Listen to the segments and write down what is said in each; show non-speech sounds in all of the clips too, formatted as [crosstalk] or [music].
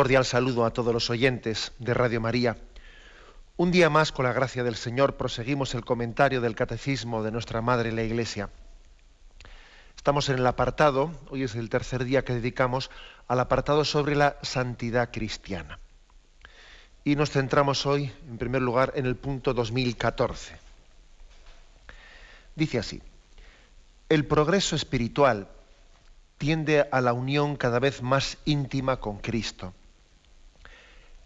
Cordial saludo a todos los oyentes de Radio María. Un día más, con la gracia del Señor, proseguimos el comentario del Catecismo de nuestra Madre la Iglesia. Estamos en el apartado, hoy es el tercer día que dedicamos al apartado sobre la santidad cristiana. Y nos centramos hoy, en primer lugar, en el punto 2014. Dice así, el progreso espiritual tiende a la unión cada vez más íntima con Cristo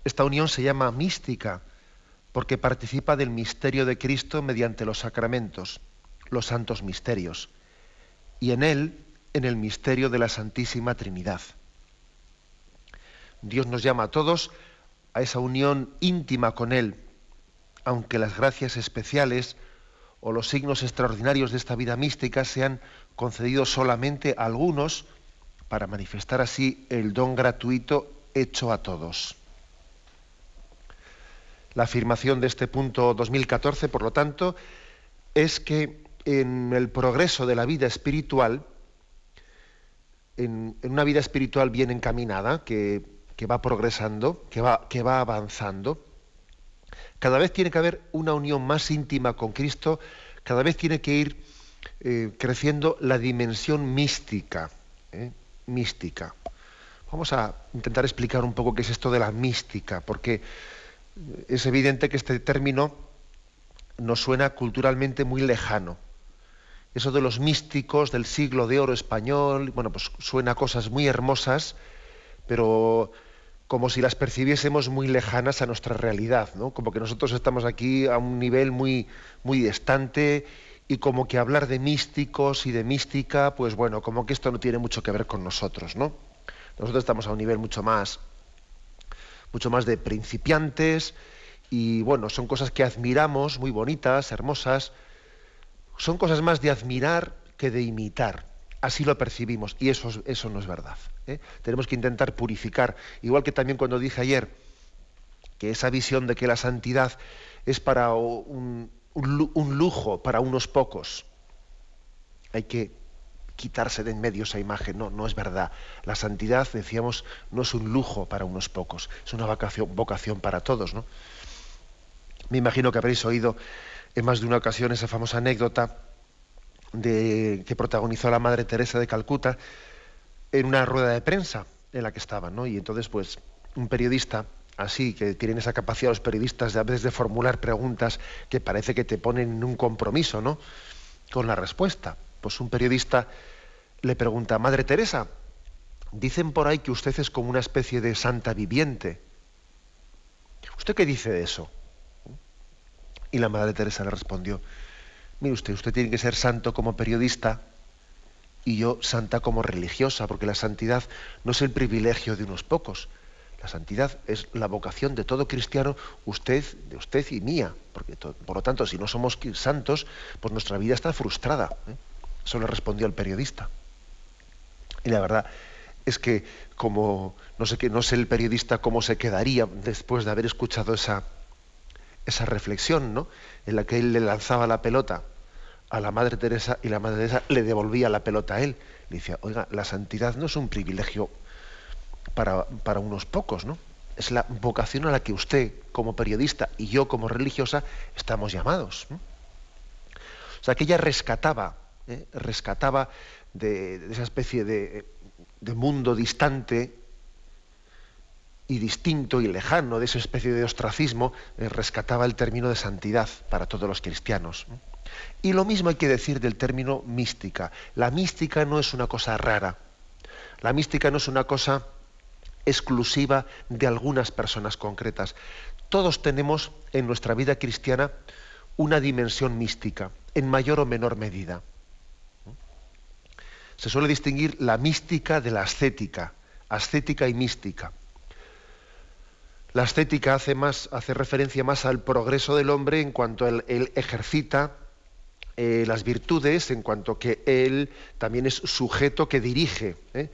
esta unión se llama mística porque participa del misterio de Cristo mediante los sacramentos, los santos misterios, y en él, en el misterio de la Santísima Trinidad. Dios nos llama a todos a esa unión íntima con Él, aunque las gracias especiales o los signos extraordinarios de esta vida mística sean concedidos solamente a algunos para manifestar así el don gratuito hecho a todos. La afirmación de este punto 2014, por lo tanto, es que en el progreso de la vida espiritual, en, una vida espiritual bien encaminada, que, va progresando, que va, avanzando, cada vez tiene que haber una unión más íntima con Cristo, cada vez tiene que ir eh, creciendo la dimensión mística. ¿eh? Mística. Vamos a intentar explicar un poco qué es esto de la mística, porque es evidente que este término nos suena culturalmente muy lejano. Eso de los místicos del siglo de oro español, bueno, pues suena a cosas muy hermosas, pero como si las percibiésemos muy lejanas a nuestra realidad, ¿no? Como que nosotros estamos aquí a un nivel muy, muy distante y como que hablar de místicos y de mística, pues bueno, como que esto no tiene mucho que ver con nosotros, ¿no? Nosotros estamos a un nivel mucho más, mucho más de principiantes y bueno, son cosas que admiramos, muy bonitas, hermosas, son cosas más de admirar que de imitar. Así lo percibimos y eso, eso no es verdad. ¿eh? Tenemos que intentar purificar, igual que también cuando dije ayer que esa visión de que la santidad es para un, un lujo para unos pocos, hay que quitarse de en medio esa imagen. No, no es verdad. La santidad, decíamos, no es un lujo para unos pocos, es una vocación, vocación para todos. ¿no? Me imagino que habréis oído en más de una ocasión esa famosa anécdota de, que protagonizó la Madre Teresa de Calcuta en una rueda de prensa en la que estaban. ¿no? Y entonces, pues, un periodista así, que tienen esa capacidad los periodistas de a veces de formular preguntas que parece que te ponen en un compromiso, ¿no? Con la respuesta pues un periodista le pregunta, Madre Teresa, dicen por ahí que usted es como una especie de santa viviente. ¿Usted qué dice de eso? Y la Madre Teresa le respondió, mire usted, usted tiene que ser santo como periodista y yo santa como religiosa, porque la santidad no es el privilegio de unos pocos. La santidad es la vocación de todo cristiano, usted, de usted y mía. Porque, por lo tanto, si no somos santos, pues nuestra vida está frustrada. ¿eh? Eso le respondió el periodista. Y la verdad es que como no sé qué, no sé el periodista cómo se quedaría después de haber escuchado esa, esa reflexión, ¿no? En la que él le lanzaba la pelota a la Madre Teresa y la Madre Teresa le devolvía la pelota a él. Le decía, oiga, la santidad no es un privilegio para, para unos pocos, ¿no? Es la vocación a la que usted, como periodista, y yo, como religiosa, estamos llamados. O sea, que ella rescataba ¿eh? rescataba de, esa especie de, mundo distante y distinto y lejano, de esa especie de ostracismo, eh, rescataba el término de santidad para todos los cristianos. Y lo mismo hay que decir del término mística. La mística no es una cosa rara. La mística no es una cosa exclusiva de algunas personas concretas. Todos tenemos en nuestra vida cristiana una dimensión mística, en mayor o menor medida se suele distinguir la mística de la ascética. ascética y mística. La ascética hace, más, hace referencia más al progreso del hombre en cuanto él, ejercita eh, las virtudes, en cuanto que él también es sujeto que dirige, ¿eh?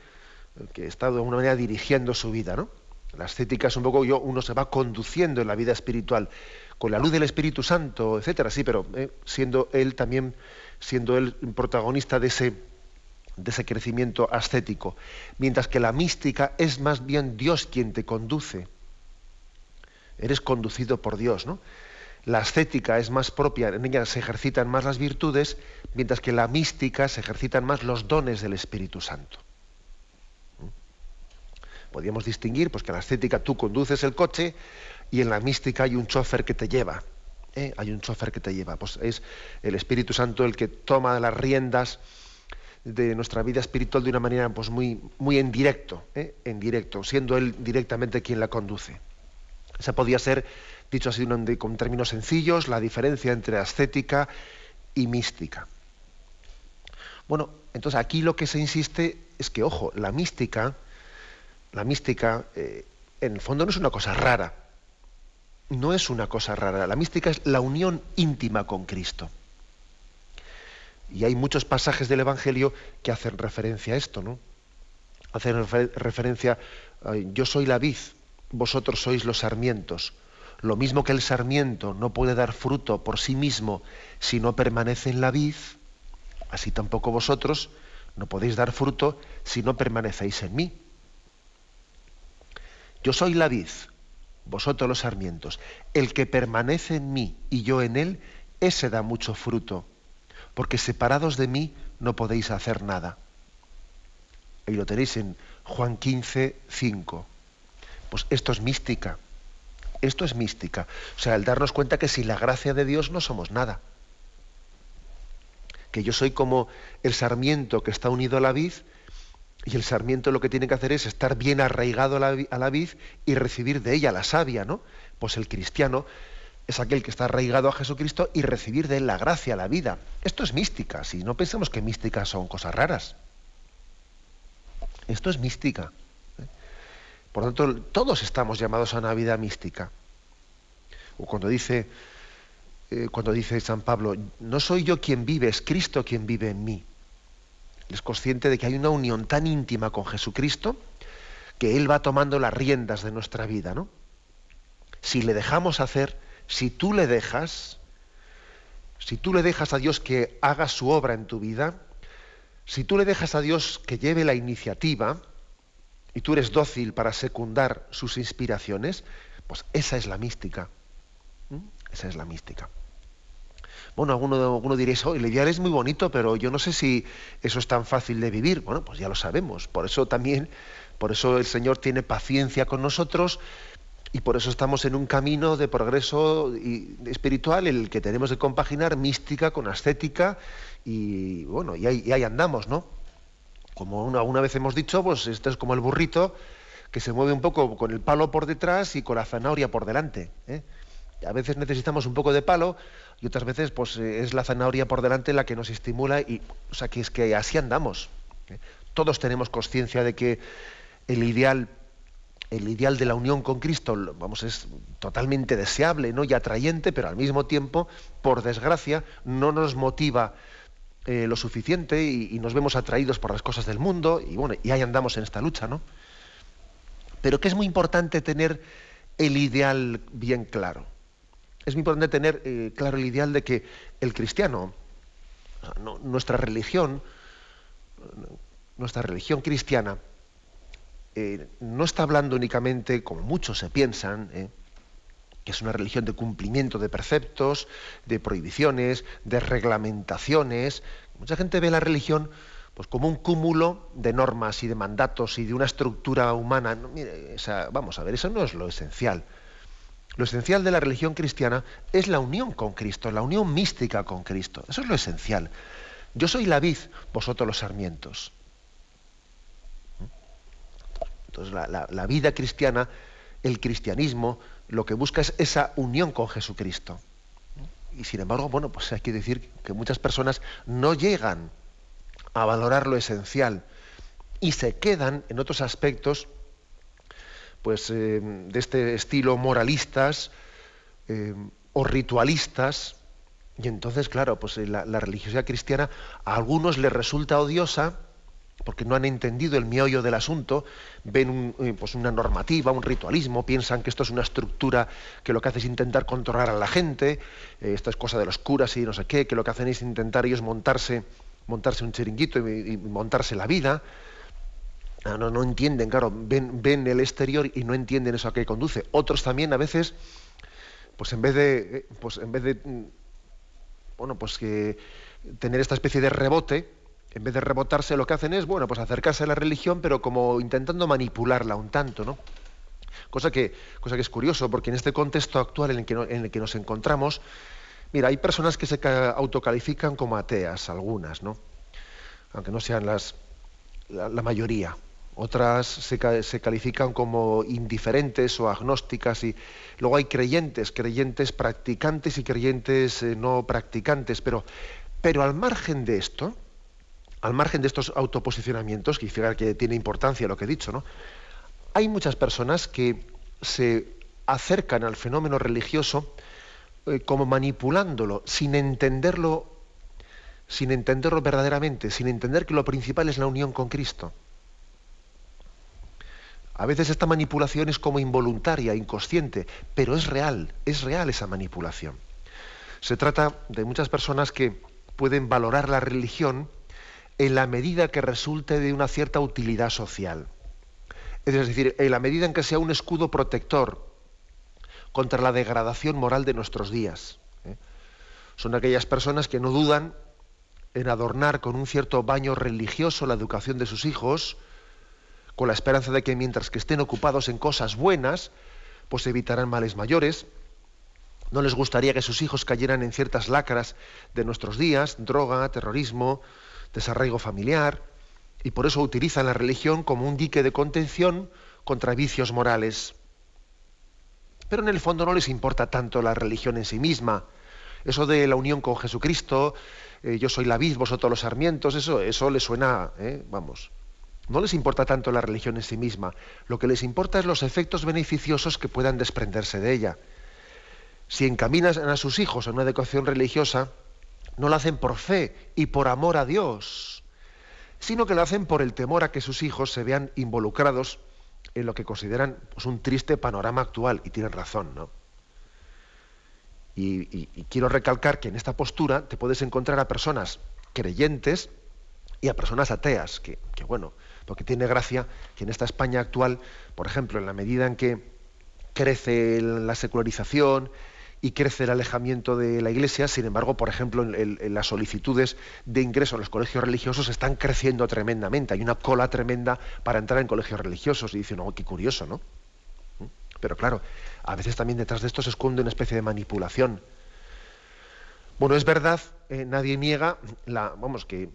que está de alguna manera dirigiendo su vida. ¿no? La ascética es un poco, yo, uno se va conduciendo en la vida espiritual con la luz del Espíritu Santo, etcétera, sí, pero ¿eh? siendo él también, siendo él protagonista de ese, de ese crecimiento ascético. Mientras que la mística es más bien Dios quien te conduce eres conducido por Dios, ¿no? La ascética es más propia, en ella se ejercitan más las virtudes, mientras que la mística se ejercitan más los dones del Espíritu Santo. ¿Mm? Podríamos distinguir pues, que en la ascética tú conduces el coche y en la mística hay un chofer que te lleva. ¿eh? Hay un chofer que te lleva. Pues es el Espíritu Santo el que toma las riendas de nuestra vida espiritual de una manera pues, muy, muy en directo, ¿eh? en directo, siendo Él directamente quien la conduce. Esa podía ser, dicho así con términos sencillos, la diferencia entre ascética y mística. Bueno, entonces aquí lo que se insiste es que, ojo, la mística, la mística, eh, en el fondo no es una cosa rara. No es una cosa rara. La mística es la unión íntima con Cristo. Y hay muchos pasajes del Evangelio que hacen referencia a esto, ¿no? Hacen referencia, yo soy la vid, vosotros sois los sarmientos. Lo mismo que el sarmiento no puede dar fruto por sí mismo si no permanece en la vid, así tampoco vosotros no podéis dar fruto si no permanecéis en mí. Yo soy la vid, vosotros los sarmientos. El que permanece en mí y yo en él, ese da mucho fruto, porque separados de mí no podéis hacer nada. Ahí lo tenéis en Juan 15, 5. Pues esto es mística. Esto es mística. O sea, el darnos cuenta que sin la gracia de Dios no somos nada. Que yo soy como el sarmiento que está unido a la vid y el sarmiento lo que tiene que hacer es estar bien arraigado a la, vid y recibir de ella la savia, ¿no? Pues el cristiano es aquel que está arraigado a Jesucristo y recibir de él la gracia, la vida. Esto es mística, si no pensamos que mística son cosas raras. Esto es mística. Por lo tanto, todos estamos llamados a una vida mística. O cuando dice, eh, cuando dice San Pablo, no soy yo quien vive, es Cristo quien vive en mí. Es consciente de que hay una unión tan íntima con Jesucristo que Él va tomando las riendas de nuestra vida, ¿no? Si le dejamos hacer, si tú le dejas, si tú le dejas a Dios que haga su obra en tu vida, si tú le dejas a Dios que lleve la iniciativa, y tú eres dócil para secundar sus inspiraciones, pues esa es la mística. ¿Mm? Esa es la mística. Bueno, alguno, alguno diréis, oh, el ideal es muy bonito, pero yo no sé si eso es tan fácil de vivir. Bueno, pues ya lo sabemos. Por eso también, por eso el Señor tiene paciencia con nosotros y por eso estamos en un camino de progreso espiritual en el que tenemos que compaginar mística con ascética y bueno, y ahí, andamos, ¿no? como una, vez hemos dicho, pues esto es como el burrito que se mueve un poco con el palo por detrás y con la zanahoria por delante. ¿eh? A veces necesitamos un poco de palo y otras veces pues eh, es la zanahoria por delante la que nos estimula y o sea que es que así andamos. ¿eh? Todos tenemos conciencia de que el ideal el ideal de la unión con Cristo, vamos, es totalmente deseable ¿no? y atrayente, pero al mismo tiempo, por desgracia, no nos motiva eh, lo suficiente y, nos vemos atraídos por las cosas del mundo y bueno, y ahí andamos en esta lucha, ¿no? Pero que es muy importante tener el ideal bien claro. Es muy importante tener eh, claro el ideal de que el cristiano, nuestra religión, nuestra religión cristiana, eh, no está hablando únicamente, como muchos se piensan, que es una religión de cumplimiento de preceptos, de prohibiciones, de reglamentaciones. Mucha gente ve la religión pues, como un cúmulo de normas y de mandatos y de una estructura humana. vamos a ver, eso no es lo esencial. Lo esencial de la religión cristiana es la unión con Cristo, la unión mística con Cristo. Eso es lo esencial. Yo soy la vid, vosotros los sarmientos. La vida cristiana, el cristianismo, lo que busca es esa unión con Jesucristo. Y sin embargo, bueno, pues hay que decir que muchas personas no llegan a valorar lo esencial y se quedan en otros aspectos pues, eh, de este estilo moralistas eh, o ritualistas. Y entonces, claro, pues eh, la, religiosidad cristiana a algunos les resulta odiosa porque no han entendido el miollo del asunto, ven pues una normativa, un ritualismo, piensan que esto es una estructura que lo que hace es intentar controlar a la gente, esto es cosa de los curas y no sé qué, que lo que hacen es intentar ellos montarse, montarse un chiringuito y montarse la vida. Ah, no, no entienden, claro, ven, ven el exterior y no entienden eso a qué conduce. Otros también a veces, pues en vez de, eh, pues en vez de, mm, bueno, pues que tener esta especie de rebote, en vez de rebotarse, lo que hacen es, bueno, pues acercarse a la religión, pero como intentando manipularla un tanto, ¿no? Cosa que, cosa que es curioso, porque en este contexto actual en el que, nos encontramos, mira, hay personas que se autocalifican como ateas, algunas, ¿no? Aunque no sean las, la mayoría otras se, califican como indiferentes o agnósticas y luego hay creyentes, creyentes practicantes y creyentes eh, no practicantes, pero, pero al margen de esto, al margen de estos autoposicionamientos, que fíjate que tiene importancia lo que he dicho, ¿no? Hay muchas personas que se acercan al fenómeno religioso eh, como manipulándolo, sin entenderlo, sin entenderlo verdaderamente, sin entender que lo principal es la unión con Cristo. A veces esta manipulación es como involuntaria, inconsciente, pero es real, es real esa manipulación. Se trata de muchas personas que pueden valorar la religión en la medida que resulte de una cierta utilidad social. Es decir, en la medida en que sea un escudo protector contra la degradación moral de nuestros días. ¿eh? Son aquellas personas que no dudan en adornar con un cierto baño religioso la educación de sus hijos, con la esperanza de que mientras que estén ocupados en cosas buenas, pues evitarán males mayores. No les gustaría que sus hijos cayeran en ciertas lacras de nuestros días, droga, terrorismo, desarraigo familiar, y por eso utilizan la religión como un dique de contención contra vicios morales. Pero en el fondo no les importa tanto la religión en sí misma. Eso de la unión con Jesucristo, eh, yo soy la vid, vosotros los sarmientos, eso, eso les suena, eh, vamos, no les importa tanto la religión en sí misma, lo que les importa es los efectos beneficiosos que puedan desprenderse de ella. Si encaminan a sus hijos a una educación religiosa, no lo hacen por fe y por amor a Dios, sino que lo hacen por el temor a que sus hijos se vean involucrados en lo que consideran pues, un triste panorama actual, y tienen razón, ¿no? Y, quiero recalcar que en esta postura te puedes encontrar a personas creyentes y a personas ateas, que, que bueno, lo que tiene gracia que en esta España actual, por ejemplo, en la medida en que crece la secularización y crece el alejamiento de la Iglesia, sin embargo, por ejemplo, en, las solicitudes de ingreso a los colegios religiosos están creciendo tremendamente. Hay una cola tremenda para entrar en colegios religiosos y dicen, oh, qué curioso, ¿no? ¿Mm? Pero claro, a veces también detrás de esto se esconde una especie de manipulación. Bueno, es verdad, eh, nadie niega la, vamos, que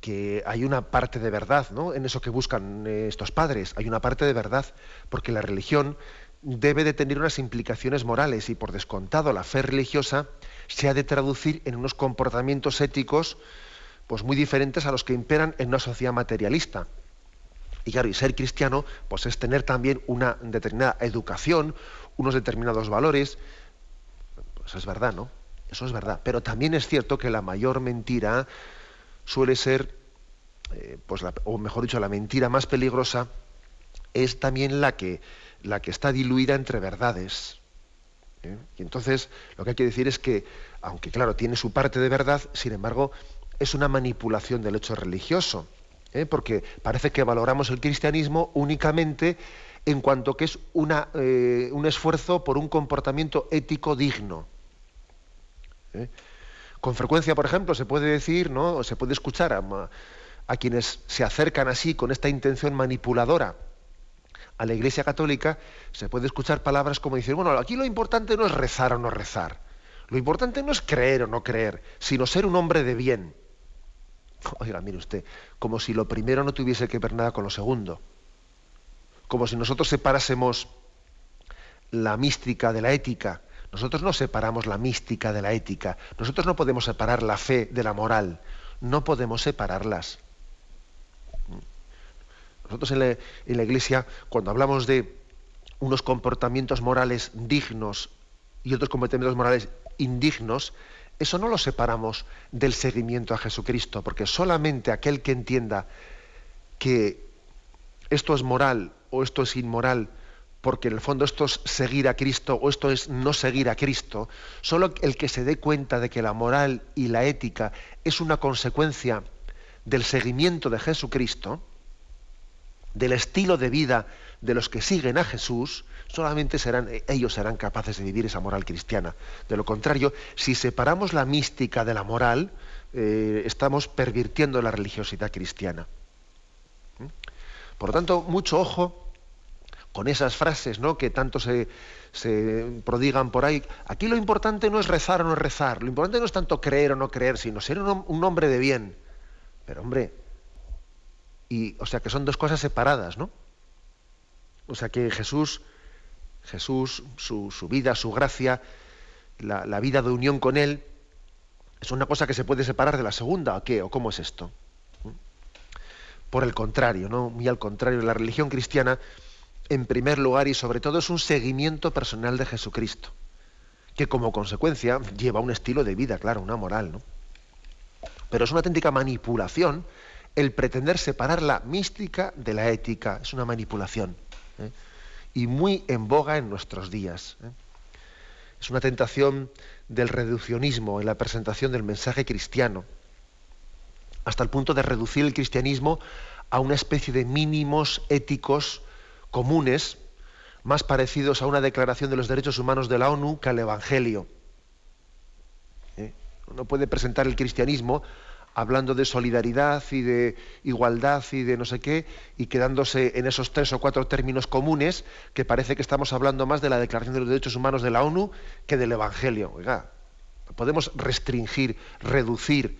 que hay una parte de verdad ¿no? en eso que buscan eh, estos padres, hay una parte de verdad, porque la religión debe de tener unas implicaciones morales y por descontado la fe religiosa se ha de traducir en unos comportamientos éticos pues muy diferentes a los que imperan en una sociedad materialista. Y claro, y ser cristiano pues es tener también una determinada educación, unos determinados valores. Pues es verdad, ¿no? Eso es verdad. Pero también es cierto que la mayor mentira suele ser, eh, pues o mejor dicho, la mentira más peligrosa es también la que, la que está diluida entre verdades. ¿eh? Y entonces lo que hay que decir es que, aunque claro, tiene su parte de verdad, sin embargo, es una manipulación del hecho religioso, ¿eh? porque parece que valoramos el cristianismo únicamente en cuanto que es una, un esfuerzo por un comportamiento ético digno. Con frecuencia, por ejemplo, se puede decir, ¿no? se puede escuchar a, quienes se acercan así con esta intención manipuladora a la Iglesia Católica, se puede escuchar palabras como decir, bueno, aquí lo importante no es rezar o no rezar, lo importante no es creer o no creer, sino ser un hombre de bien. [laughs] Oiga, mire usted, como si lo primero no tuviese que ver nada con lo segundo. Como si nosotros separásemos la mística de la ética nosotros no separamos la mística de la ética, nosotros no podemos separar la fe de la moral, no podemos separarlas. Nosotros en la, Iglesia, cuando hablamos de unos comportamientos morales dignos y otros comportamientos morales indignos, eso no lo separamos del seguimiento a Jesucristo, porque solamente aquel que entienda que esto es moral o esto es inmoral, porque en el fondo esto es seguir a Cristo o esto es no seguir a Cristo, solo el que se dé cuenta de que la moral y la ética es una consecuencia del seguimiento de Jesucristo, del estilo de vida de los que siguen a Jesús, solamente serán, ellos serán capaces de vivir esa moral cristiana. De lo contrario, si separamos la mística de la moral, eh, estamos pervirtiendo la religiosidad cristiana. ¿Mm? Por lo tanto, mucho ojo con esas frases ¿no? que tanto se, prodigan por ahí. Aquí lo importante no es rezar o no rezar, lo importante no es tanto creer o no creer, sino ser un, hombre de bien. Pero hombre, y, o sea que son dos cosas separadas, ¿no? O sea que Jesús, Jesús, su, vida, su gracia, la, la, vida de unión con Él, es una cosa que se puede separar de la segunda, ¿o qué? ¿O cómo es esto? ¿Mm? Por el contrario, ¿no? Muy al contrario, la religión cristiana en primer lugar y sobre todo es un seguimiento personal de Jesucristo, que como consecuencia lleva un estilo de vida, claro, una moral, ¿no? Pero es una auténtica manipulación el pretender separar la mística de la ética, es una manipulación. ¿eh? Y muy en boga en nuestros días. ¿eh? Es una tentación del reduccionismo en la presentación del mensaje cristiano, hasta el punto de reducir el cristianismo a una especie de mínimos éticos comunes más parecidos a una declaración de los derechos humanos de la ONU que al Evangelio. ¿Eh? Uno puede presentar el cristianismo hablando de solidaridad y de igualdad y de no sé qué, y quedándose en esos tres o cuatro términos comunes que parece que estamos hablando más de la Declaración de los Derechos Humanos de la ONU que del Evangelio. Oiga, podemos restringir, reducir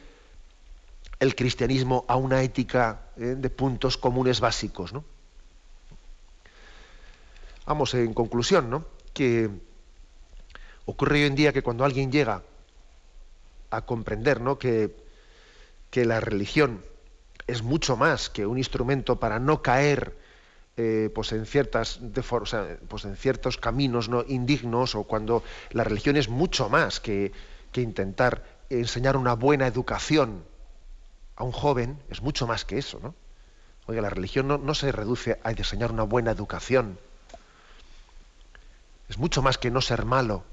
el cristianismo a una ética ¿eh? de puntos comunes básicos, ¿no? Vamos, en conclusión, ¿no? Que ocurre hoy en día que cuando alguien llega a comprender ¿no? que, que la religión es mucho más que un instrumento para no caer eh, pues en ciertas pues en ciertos caminos no indignos o cuando la religión es mucho más que, que, intentar enseñar una buena educación a un joven es mucho más que eso no oiga la religión no, no se reduce a enseñar una buena educación. Es mucho más que no ser malo,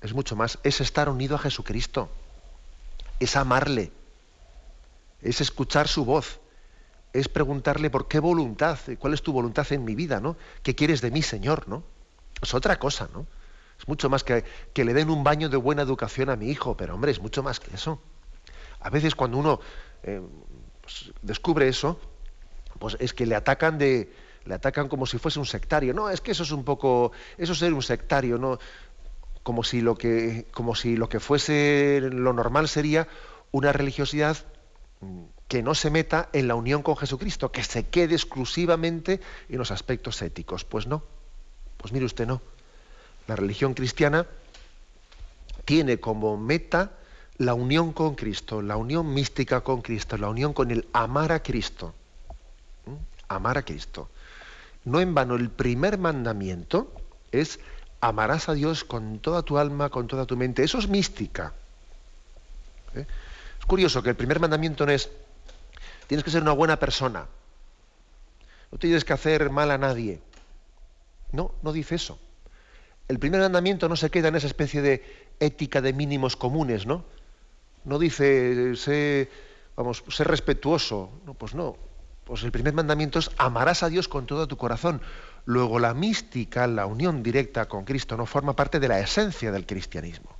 es mucho más, es estar unido a Jesucristo, es amarle, es escuchar su voz, es preguntarle por qué voluntad, cuál es tu voluntad en mi vida, ¿no? ¿Qué quieres de mí, Señor, no? Es otra cosa, ¿no? Es mucho más que, que le den un baño de buena educación a mi hijo, pero hombre, es mucho más que eso. A veces cuando uno eh, pues, descubre eso, pues es que le atacan de, le atacan como si fuese un sectario. No, es que eso es un poco, eso es ser un sectario, ¿no? Como si lo que, como si lo que fuese lo normal sería una religiosidad que no se meta en la unión con Jesucristo, que se quede exclusivamente en los aspectos éticos. Pues no, pues mire usted, no. La religión cristiana tiene como meta la unión con Cristo, la unión mística con Cristo, la unión con el amar a Cristo. ¿Mm? Amar a Cristo. No en vano, el primer mandamiento es amarás a Dios con toda tu alma, con toda tu mente. Eso es mística. ¿Eh? Curioso que el primer mandamiento no es tienes que ser una buena persona. No tienes que hacer mal a nadie. No, no dice eso. El primer mandamiento no se queda en esa especie de ética de mínimos comunes, ¿no? No dice sé, vamos, ser respetuoso. No, pues no. Pues el primer mandamiento es amarás a Dios con todo tu corazón. Luego la mística, la unión directa con Cristo, no forma parte de la esencia del cristianismo.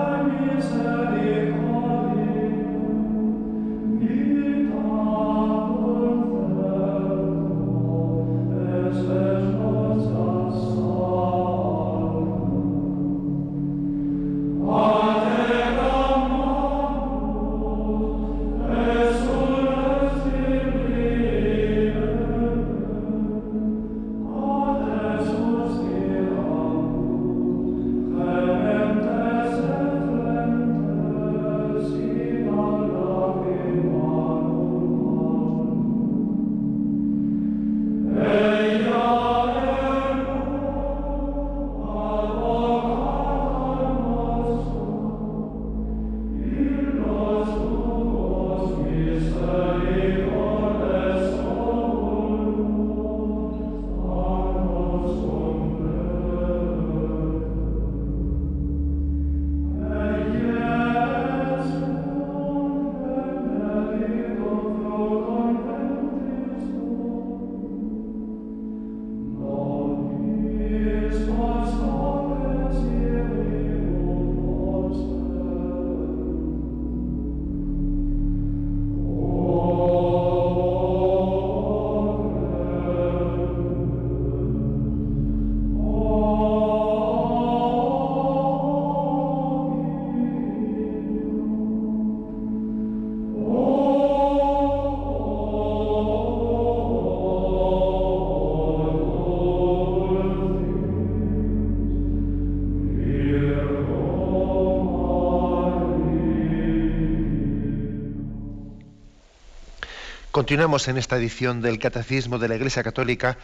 Continuamos en esta edición del Catecismo de la Iglesia Católica.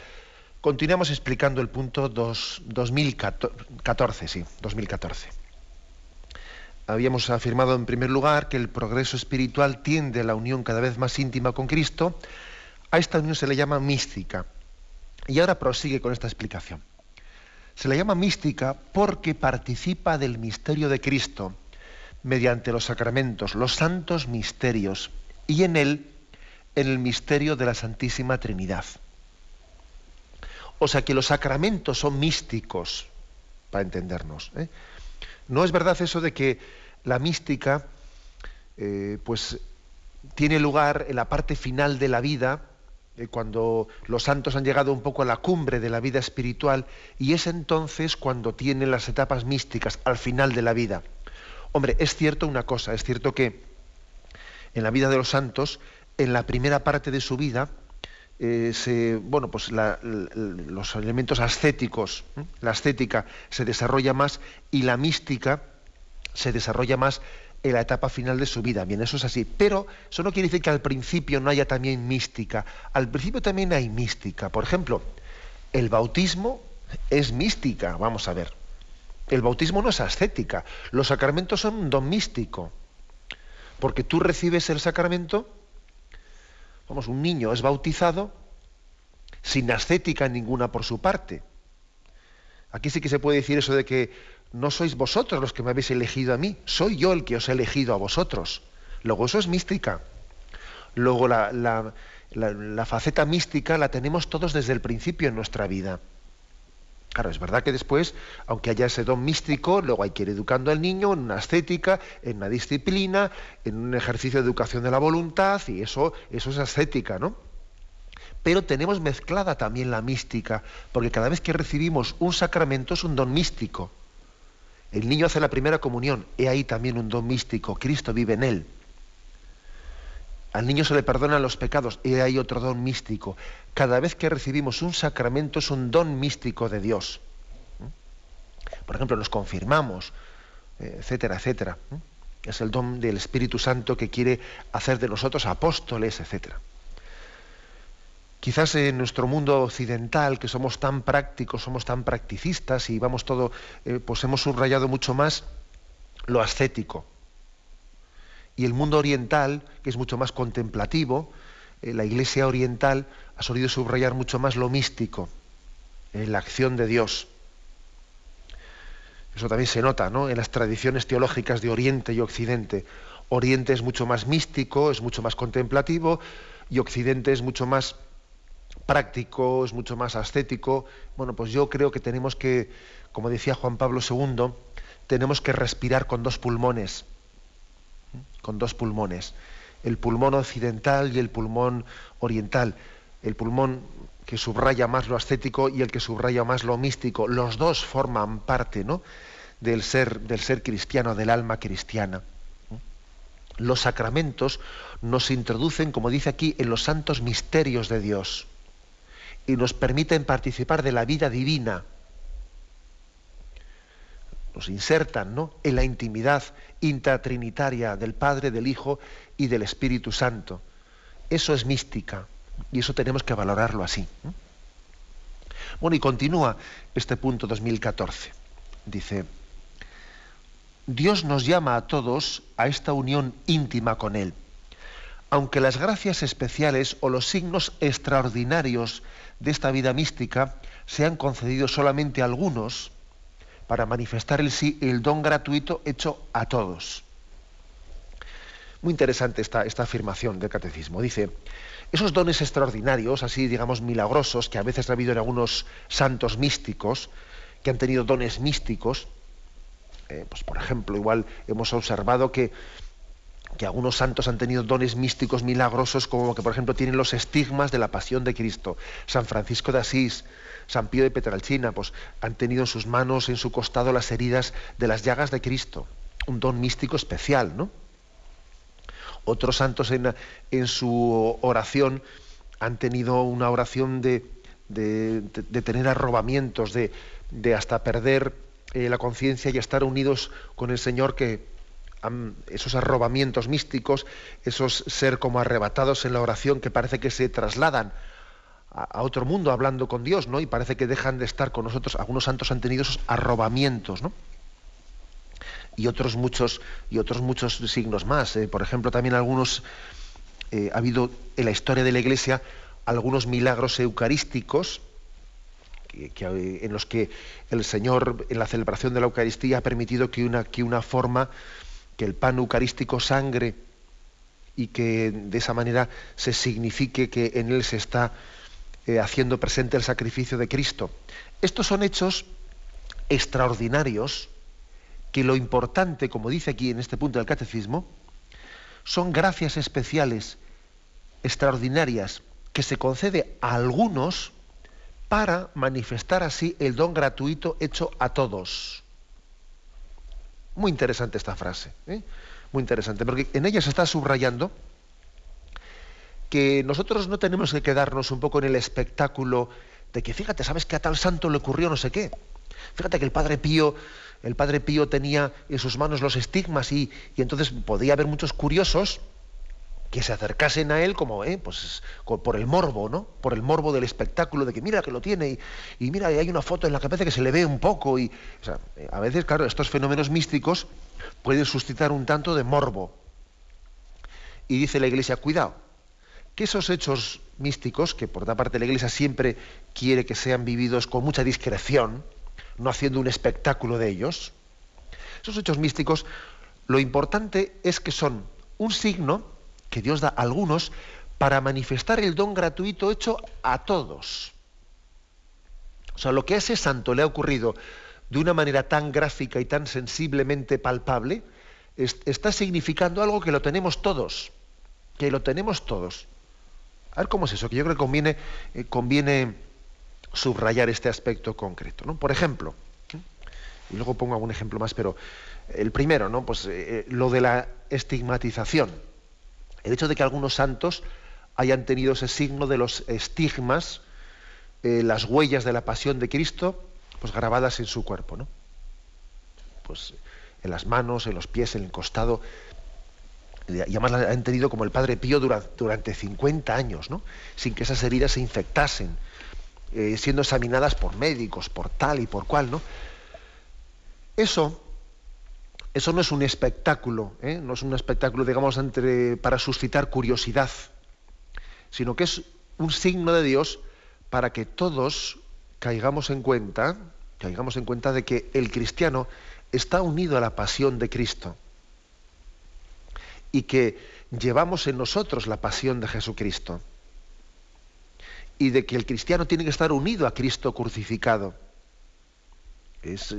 Continuamos explicando el punto 2014, sí, 2014. Habíamos afirmado en primer lugar que el progreso espiritual tiende a la unión cada vez más íntima con Cristo. A esta unión se le llama mística. Y ahora prosigue con esta explicación. Se le llama mística porque participa del misterio de Cristo mediante los sacramentos, los santos misterios, y en él en el misterio de la Santísima Trinidad. O sea que los sacramentos son místicos, para entendernos. ¿eh? No es verdad eso de que la mística eh, pues tiene lugar en la parte final de la vida, eh, cuando los santos han llegado un poco a la cumbre de la vida espiritual, y es entonces cuando tienen las etapas místicas, al final de la vida. Hombre, es cierto una cosa, es cierto que en la vida de los santos en la primera parte de su vida, eh, bueno, pues los elementos ascéticos, la ascética se desarrolla más y la mística se desarrolla más en la etapa final de su vida. Bien, eso es así. Pero eso no quiere decir que al principio no haya también mística. Al principio también hay mística. Por ejemplo, el bautismo es mística, vamos a ver. El bautismo no es ascética. Los sacramentos son un don místico. Porque tú recibes el sacramento Vamos, un niño es bautizado sin ascética ninguna por su parte. Aquí sí que se puede decir eso de que no sois vosotros los que me habéis elegido a mí, soy yo el que os he elegido a vosotros. Luego eso es mística. Luego la, la faceta mística la tenemos todos desde el principio en nuestra vida. Claro, es verdad que después, aunque haya ese don místico, luego hay que ir educando al niño en una estética, en una disciplina, en un ejercicio de educación de la voluntad, y eso, eso es ascética, ¿no? Pero tenemos mezclada también la mística, porque cada vez que recibimos un sacramento es un don místico. El niño hace la primera comunión, he ahí también un don místico, Cristo vive en él. Al niño se le perdonan los pecados y hay otro don místico. Cada vez que recibimos un sacramento es un don místico de Dios. Por ejemplo, nos confirmamos, eh, etcétera, etcétera. Es el don del Espíritu Santo que quiere hacer de nosotros apóstoles, etcétera. Quizás en nuestro mundo occidental, que somos tan prácticos, somos tan practicistas y vamos todo, eh, pues hemos subrayado mucho más lo ascético y el mundo oriental, que es mucho más contemplativo, eh, la iglesia oriental ha solido subrayar mucho más lo místico, eh, la acción de Dios. Eso también se nota ¿no? en las tradiciones teológicas de Oriente y Occidente. Oriente es mucho más místico, es mucho más contemplativo, y Occidente es mucho más práctico, es mucho más ascético. Bueno, pues yo creo que tenemos que, como decía Juan Pablo II, tenemos que respirar con dos pulmones con dos pulmones, el pulmón occidental y el pulmón oriental, el pulmón que subraya más lo ascético y el que subraya más lo místico, los dos forman parte ¿no? del, ser, del ser cristiano, del alma cristiana. Los sacramentos nos introducen, como dice aquí, en los santos misterios de Dios y nos permiten participar de la vida divina nos insertan ¿no? en la intimidad intratrinitaria del Padre, del Hijo y del Espíritu Santo. Eso es mística y eso tenemos que valorarlo así. Bueno, y continúa este punto 2014. Dice, Dios nos llama a todos a esta unión íntima con Él. Aunque las gracias especiales o los signos extraordinarios de esta vida mística sean concedidos solamente a algunos, para manifestar el el don gratuito hecho a todos. Muy interesante esta, esta afirmación del catecismo. Dice, esos dones extraordinarios, así digamos milagrosos, que a veces ha habido en algunos santos místicos, que han tenido dones místicos, eh, pues por ejemplo, igual hemos observado que, que algunos santos han tenido dones místicos milagrosos, como que por ejemplo tienen los estigmas de la pasión de Cristo. San Francisco de Asís, San Pío de Petralcina, pues han tenido en sus manos, en su costado, las heridas de las llagas de Cristo. Un don místico especial, ¿no? Otros santos en, su oración han tenido una oración de, tener arrobamientos, de, hasta perder eh, la conciencia y estar unidos con el Señor que esos arrobamientos místicos, esos ser como arrebatados en la oración que parece que se trasladan a, otro mundo hablando con Dios, ¿no? Y parece que dejan de estar con nosotros. Algunos santos han tenido esos arrobamientos, ¿no? Y otros muchos, y otros muchos signos más. ¿eh? Por ejemplo, también algunos, eh, ha habido en la historia de la Iglesia algunos milagros eucarísticos en los que el Señor, en la celebración de la Eucaristía, ha permitido que una, que una forma, que el pan eucarístico sangre y que de esa manera se signifique que en él se está eh, haciendo presente el sacrificio de Cristo. Estos son hechos extraordinarios que lo importante, como dice aquí en este punto del catecismo, son gracias especiales, extraordinarias, que se concede a algunos para manifestar así el don gratuito hecho a todos. Muy interesante esta frase, ¿eh? muy interesante, porque en ella se está subrayando que nosotros no tenemos que quedarnos un poco en el espectáculo de que, fíjate, ¿sabes que a tal santo le ocurrió no sé qué? Fíjate que el Padre Pío, el Padre Pío tenía en sus manos los estigmas y, y entonces podía haber muchos curiosos que se acercasen a él como, eh, pues, por el morbo, ¿no? Por el morbo del espectáculo, de que mira que lo tiene y, y mira, hay una foto en la que parece que se le ve un poco. Y, a veces, claro, estos fenómenos místicos pueden suscitar un tanto de morbo. Y dice la Iglesia, cuidado, que esos hechos místicos, que por otra parte la Iglesia siempre quiere que sean vividos con mucha discreción, no haciendo un espectáculo de ellos, esos hechos místicos, lo importante es que son un signo que Dios da a algunos para manifestar el don gratuito hecho a todos. O sea, lo que a ese santo le ha ocurrido de una manera tan gráfica y tan sensiblemente palpable, está significando algo que lo tenemos todos, que lo tenemos todos. A ver cómo es eso, que yo creo que conviene, eh, conviene subrayar este aspecto concreto. ¿no? Por ejemplo, y luego pongo algún ejemplo más, pero el primero, ¿no? Pues eh, lo de la estigmatización. El hecho de que algunos santos hayan tenido ese signo de los estigmas, eh, las huellas de la pasión de Cristo, pues grabadas en su cuerpo, ¿no? Pues en las manos, en los pies, en el costado, y además la han tenido como el Padre Pío durante, durante 50 años, ¿no? sin que esas heridas se infectasen, eh, siendo examinadas por médicos, por tal y por cual. ¿no? Eso, eso no es un espectáculo, ¿eh? no es un espectáculo, digamos, entre, para suscitar curiosidad, sino que es un signo de Dios para que todos caigamos en cuenta, caigamos en cuenta de que el cristiano está unido a la pasión de Cristo y que llevamos en nosotros la pasión de Jesucristo. Y de que el cristiano tiene que estar unido a Cristo crucificado. Es,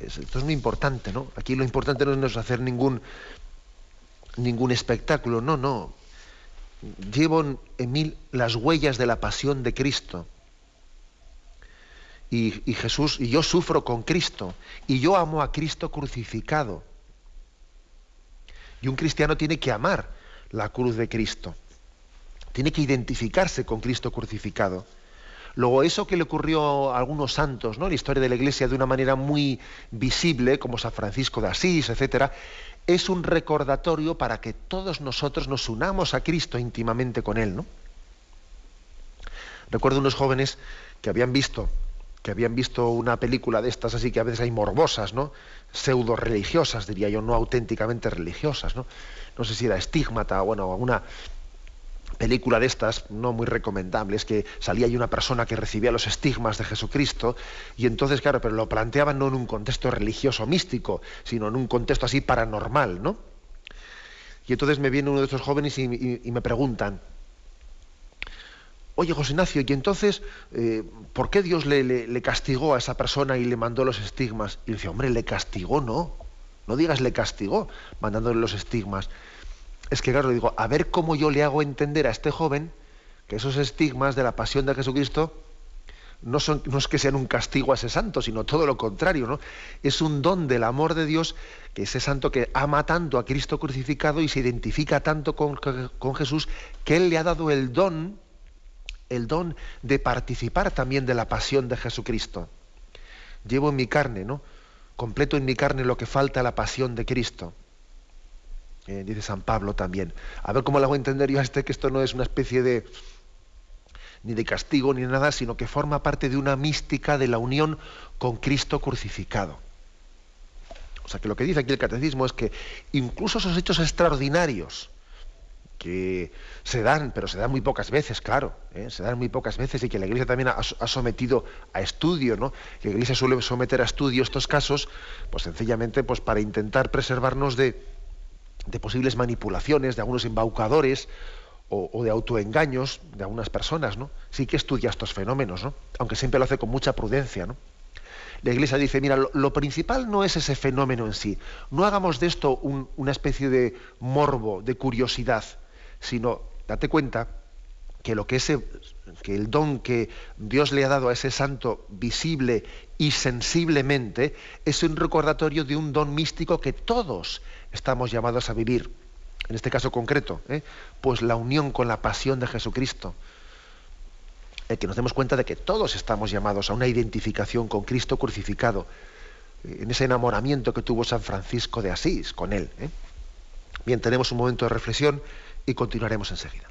esto es muy importante, ¿no? Aquí lo importante no es hacer ningún, ningún espectáculo, no, no. Llevo en mí las huellas de la pasión de Cristo. Y, y Jesús, y yo sufro con Cristo, y yo amo a Cristo crucificado. Y un cristiano tiene que amar la cruz de Cristo. Tiene que identificarse con Cristo crucificado. Luego, eso que le ocurrió a algunos santos, ¿no? La historia de la Iglesia de una manera muy visible, como San Francisco de Asís, etcétera, es un recordatorio para que todos nosotros nos unamos a Cristo íntimamente con Él, ¿no? Recuerdo unos jóvenes que habían visto que habían visto una película de estas así que a veces hay morbosas, ¿no? Pseudo religiosas, diría yo, no auténticamente religiosas, ¿no? No sé si era estigmata, bueno, alguna película de estas no muy recomendables, que salía ahí una persona que recibía los estigmas de Jesucristo, y entonces, claro, pero lo planteaban no en un contexto religioso místico, sino en un contexto así paranormal, ¿no? Y entonces me viene uno de estos jóvenes y me preguntan, Oye, José Ignacio, y entonces, eh, ¿por qué Dios le, castigó a esa persona y le mandó los estigmas? Y dice, hombre, le castigó, no. No digas le castigó, mandándole los estigmas. Es que, claro, digo, a ver cómo yo le hago entender a este joven que esos estigmas de la pasión de Jesucristo no, son, no es que sean un castigo a ese santo, sino todo lo contrario, ¿no? Es un don del amor de Dios, que ese santo que ama tanto a Cristo crucificado y se identifica tanto con, con Jesús, que Él le ha dado el don el don de participar también de la pasión de Jesucristo. Llevo en mi carne, ¿no? Completo en mi carne lo que falta a la pasión de Cristo. eh, dice San Pablo también. A ver cómo le hago entender yo a este que esto no es una especie de ni de castigo ni nada, sino que forma parte de una mística de la unión con Cristo crucificado. O sea que lo que dice aquí el catecismo es que incluso esos hechos extraordinarios, que se dan, pero se dan muy pocas veces, claro, ¿eh? se dan muy pocas veces y que la Iglesia también ha, sometido a estudio, ¿no? La Iglesia suele someter a estudio estos casos, pues sencillamente pues para intentar preservarnos de, posibles manipulaciones, de algunos embaucadores o, de autoengaños de algunas personas, ¿no? Sí que estudia estos fenómenos, ¿no? Aunque siempre lo hace con mucha prudencia, ¿no? La Iglesia dice, mira, lo, principal no es ese fenómeno en sí. No hagamos de esto una especie de morbo, de curiosidad sino date cuenta que lo que ese que el don que Dios le ha dado a ese santo visible y sensiblemente es un recordatorio de un don místico que todos estamos llamados a vivir. En este caso concreto, ¿eh? pues la unión con la pasión de Jesucristo. El que nos demos cuenta de que todos estamos llamados a una identificación con Cristo crucificado, en ese enamoramiento que tuvo San Francisco de Asís con él. ¿eh? Bien, tenemos un momento de reflexión y continuaremos enseguida.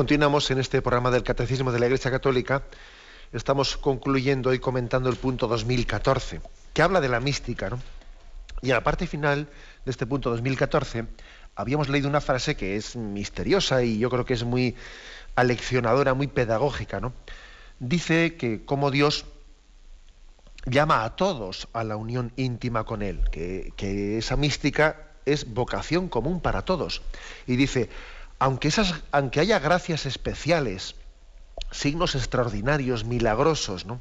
Continuamos en este programa del Catecismo de la Iglesia Católica. Estamos concluyendo y comentando el punto 2014, que habla de la mística. Y a la parte final de este punto 2014 habíamos leído una frase que es misteriosa y yo creo que es muy aleccionadora, muy pedagógica. ¿no? Dice que como Dios llama a todos a la unión íntima con Él, que esa mística es vocación común para todos. Y dice, aunque, haya gracias especiales, signos extraordinarios, milagrosos, ¿no?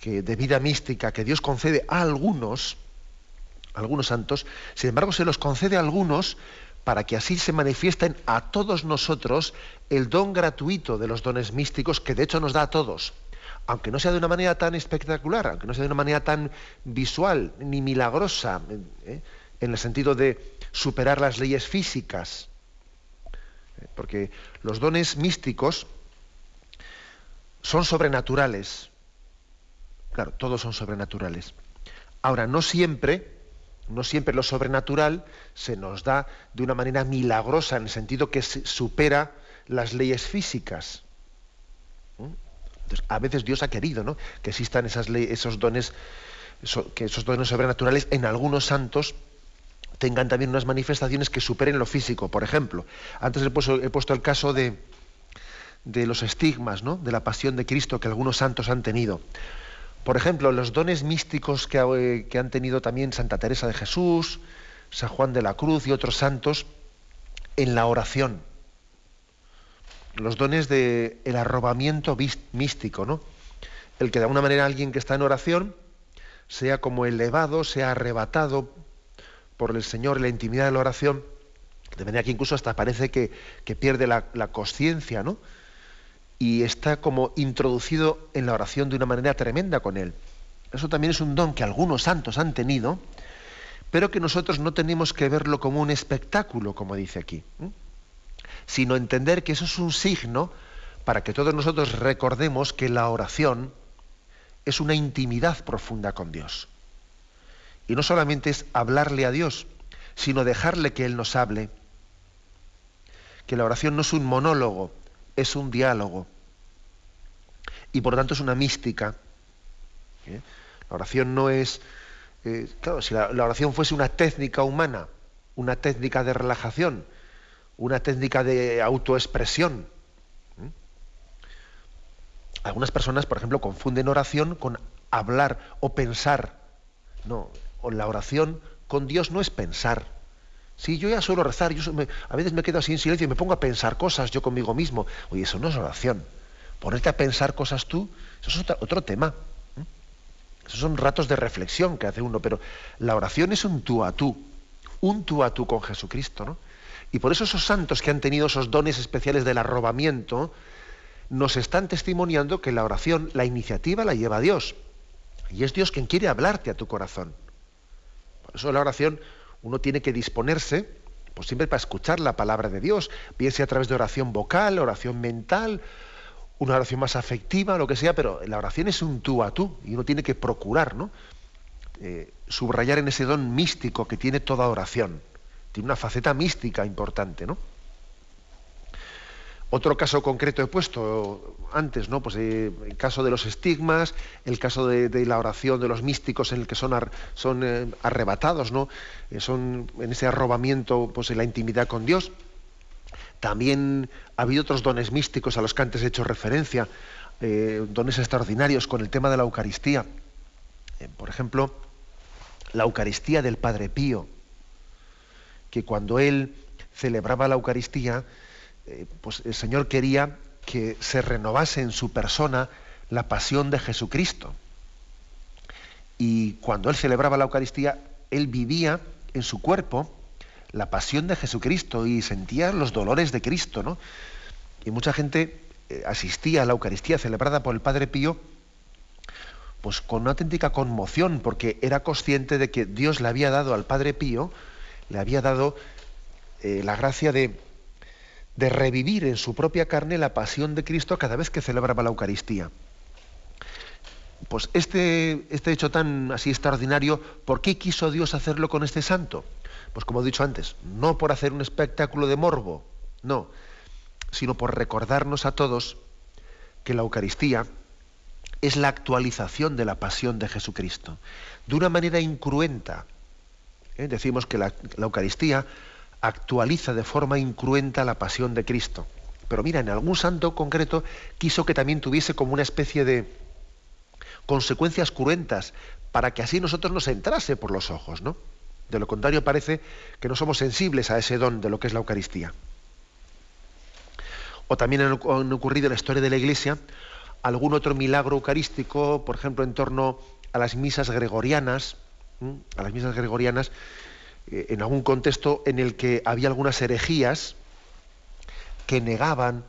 que de vida mística que Dios concede a algunos, algunos santos, sin embargo se los concede a algunos para que así se manifiesten a todos nosotros el don gratuito de los dones místicos que de hecho nos da a todos. Aunque no sea de una manera tan espectacular, aunque no sea de una manera tan visual ni milagrosa, ¿eh? en el sentido de superar las leyes físicas, porque los dones místicos son sobrenaturales. Claro, todos son sobrenaturales. Ahora, no siempre, no siempre lo sobrenatural se nos da de una manera milagrosa, en el sentido que supera las leyes físicas. A veces Dios ha querido ¿no? que existan esas esos dones, que esos dones sobrenaturales en algunos santos tengan también unas manifestaciones que superen lo físico. Por ejemplo, antes he puesto, el caso de, de los estigmas, ¿no? de la pasión de Cristo que algunos santos han tenido. Por ejemplo, los dones místicos que, eh, que, han tenido también Santa Teresa de Jesús, San Juan de la Cruz y otros santos en la oración. Los dones del el arrobamiento místico, ¿no? El que de alguna manera alguien que está en oración sea como elevado, sea arrebatado por el Señor la intimidad de la oración, de manera que incluso hasta parece que, pierde la, la conciencia, ¿no? Y está como introducido en la oración de una manera tremenda con Él. Eso también es un don que algunos santos han tenido, pero que nosotros no tenemos que verlo como un espectáculo, como dice aquí, sino entender que eso es un signo para que todos nosotros recordemos que la oración es una intimidad profunda con Dios. Y no solamente es hablarle a Dios, sino dejarle que Él nos hable. Que la oración no es un monólogo, es un diálogo. Y por lo tanto es una mística. ¿Eh? La oración no es... Eh, claro, si la, oración fuese una técnica humana, una técnica de relajación, una técnica de autoexpresión. ¿eh? Algunas personas, por ejemplo, confunden oración con hablar o pensar. No, la oración con Dios no es pensar. Si yo ya suelo rezar, yo a veces me quedo así en silencio y me pongo a pensar cosas yo conmigo mismo. Oye, eso no es oración. Ponerte a pensar cosas tú, eso es otro, tema. son ratos de reflexión que hace uno, pero la oración es un tú a tú, un tú a tú con Jesucristo, ¿no? Y por eso esos santos que han tenido esos dones especiales del arrobamiento, nos están testimoniando que la oración, la iniciativa la lleva Dios. Y es Dios quien quiere hablarte a tu corazón. Eso la oración uno tiene que disponerse, pues siempre para escuchar la palabra de Dios, bien sea a través de oración vocal, oración mental, una oración más afectiva, lo que sea, pero la oración es un tú a tú y uno tiene que procurar, ¿no? Eh, subrayar en ese don místico que tiene toda oración. Tiene una faceta mística importante, ¿no? Otro caso concreto he puesto antes, ¿no? Pues eh, el caso de los estigmas, el caso de, la oración de los místicos en el que son, eh, arrebatados, ¿no? Eh, son en ese arrobamiento, pues en la intimidad con Dios. También ha habido otros dones místicos a los que antes he hecho referencia, dones extraordinarios con el tema de la Eucaristía. por ejemplo, la Eucaristía del Padre Pío, que cuando él celebraba la Eucaristía, eh, pues el Señor quería que se renovase en su persona la pasión de Jesucristo. Y cuando él celebraba la Eucaristía, él vivía en su cuerpo la pasión de Jesucristo y sentía los dolores de Cristo, ¿no? Y mucha gente eh, asistía a la Eucaristía celebrada por el Padre Pío pues con una auténtica conmoción, porque era consciente de que Dios le había dado al Padre Pío, le había dado eh, la gracia de, de revivir en su propia carne la pasión de Cristo cada vez que celebraba la Eucaristía. Pues este, este hecho tan así extraordinario, ¿por qué quiso Dios hacerlo con este santo? Pues como he dicho antes, no por hacer un espectáculo de morbo, no, sino por recordarnos a todos que la Eucaristía es la actualización de la pasión de Jesucristo. De una manera incruenta. ¿eh? Decimos que la Eucaristía actualiza de forma incruenta la pasión de Cristo. Pero mira, en algún santo concreto quiso que también tuviese como una especie de consecuencias cruentas para que así nosotros nos entrase por los ojos, ¿no? De lo contrario parece que no somos sensibles a ese don de lo que es la Eucaristía. O también han ocurrido en la historia de la Iglesia algún otro milagro eucarístico, por ejemplo, en torno a las misas gregorianas, a las misas gregorianas, en algún contexto en el que había algunas herejías que negaban,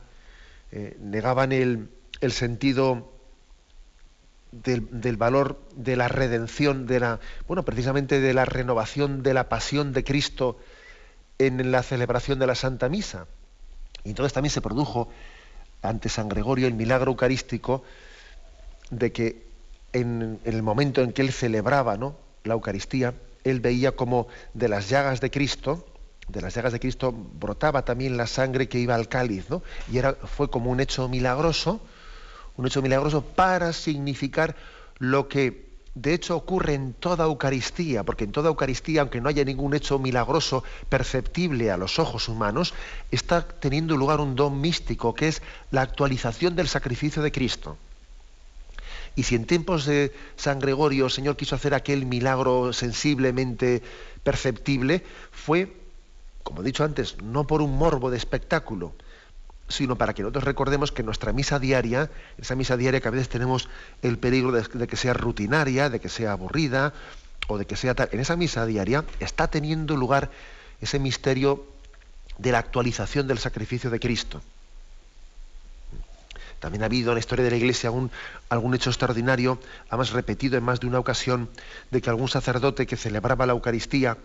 eh, negaban el, sentido del, valor de la redención, de la, bueno, precisamente de la renovación de la pasión de Cristo en la celebración de la Santa Misa. Y entonces también se produjo ante San Gregorio el milagro eucarístico de que en, en el momento en que él celebraba ¿no? la Eucaristía, él veía como de las llagas de Cristo, de las llagas de Cristo brotaba también la sangre que iba al cáliz, ¿no? Y era, fue como un hecho milagroso, un hecho milagroso para significar lo que de hecho ocurre en toda Eucaristía, porque en toda Eucaristía, aunque no haya ningún hecho milagroso perceptible a los ojos humanos, está teniendo lugar un don místico, que es la actualización del sacrificio de Cristo. Y si en tiempos de San Gregorio el Señor quiso hacer aquel milagro sensiblemente perceptible, fue, como he dicho antes, no por un morbo de espectáculo, sino para que nosotros recordemos que nuestra misa diaria, esa misa diaria que a veces tenemos el peligro de, que sea rutinaria, de que sea aburrida, o de que sea tal, en esa misa diaria está teniendo lugar ese misterio de la actualización del sacrificio de Cristo. También ha habido en la historia de la Iglesia algún, hecho extraordinario, además repetido en más de una ocasión, de que algún sacerdote que celebraba la Eucaristía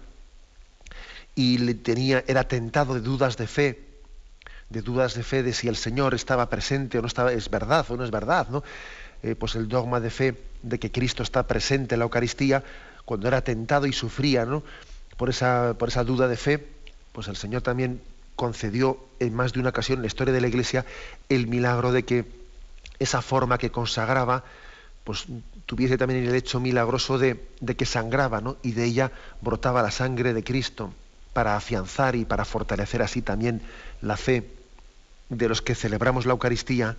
y le tenía, era tentado de dudas de fe, de dudas de fe de si el Señor estaba presente o no estaba, es verdad o no es verdad, ¿no? Eh, pues el dogma de fe de que Cristo está presente en la Eucaristía, cuando era tentado y sufría ¿no? por, esa, por esa duda de fe, pues el Señor también concedió en más de una ocasión en la historia de la Iglesia el milagro de que esa forma que consagraba pues tuviese también el hecho milagroso de, que sangraba, ¿no? Y de ella brotaba la sangre de Cristo para afianzar y para fortalecer así también la fe de los que celebramos la Eucaristía.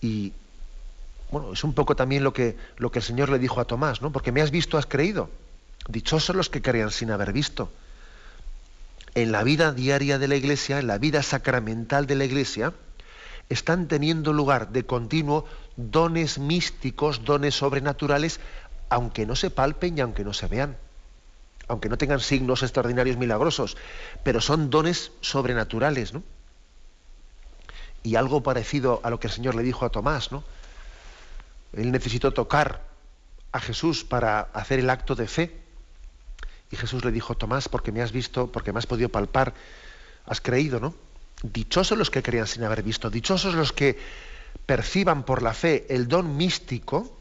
Y bueno, es un poco también lo que, lo que el Señor le dijo a Tomás, ¿no? Porque me has visto, has creído. Dichosos los que crean sin haber visto en la vida diaria de la Iglesia, en la vida sacramental de la Iglesia, están teniendo lugar de continuo dones místicos, dones sobrenaturales aunque no se palpen y aunque no se vean, aunque no tengan signos extraordinarios milagrosos, pero son dones sobrenaturales, ¿no? Y algo parecido a lo que el Señor le dijo a Tomás, ¿no? Él necesitó tocar a Jesús para hacer el acto de fe. Y Jesús le dijo, Tomás, porque me has visto, porque me has podido palpar, has creído, ¿no? Dichosos los que creían sin haber visto, dichosos los que perciban por la fe el don místico,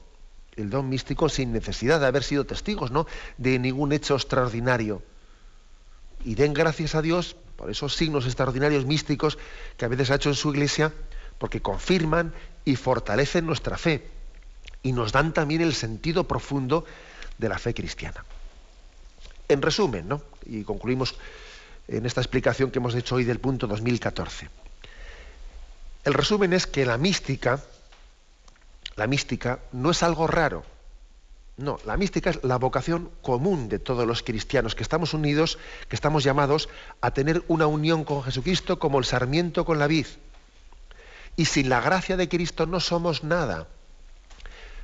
el don místico sin necesidad de haber sido testigos, ¿no? De ningún hecho extraordinario. Y den gracias a Dios por esos signos extraordinarios místicos que a veces ha hecho en su iglesia, porque confirman y fortalecen nuestra fe y nos dan también el sentido profundo de la fe cristiana. En resumen, ¿no? y concluimos en esta explicación que hemos hecho hoy del punto 2014. El resumen es que la mística, la mística no es algo raro. No, la mística es la vocación común de todos los cristianos, que estamos unidos, que estamos llamados a tener una unión con Jesucristo como el sarmiento con la vid. Y sin la gracia de Cristo no somos nada.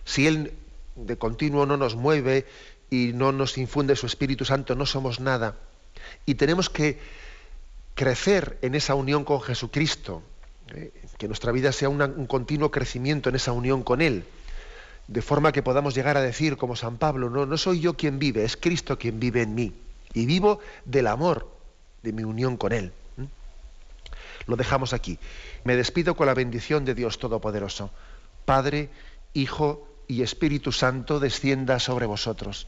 Si Él de continuo no nos mueve y no nos infunde su Espíritu Santo, no somos nada. Y tenemos que crecer en esa unión con Jesucristo, ¿eh? que nuestra vida sea un continuo crecimiento en esa unión con Él, de forma que podamos llegar a decir, como San Pablo, no, no soy yo quien vive, es Cristo quien vive en mí. Y vivo del amor de mi unión con Él. Lo dejamos aquí. Me despido con la bendición de Dios Todopoderoso, Padre, Hijo y Espíritu Santo descienda sobre vosotros.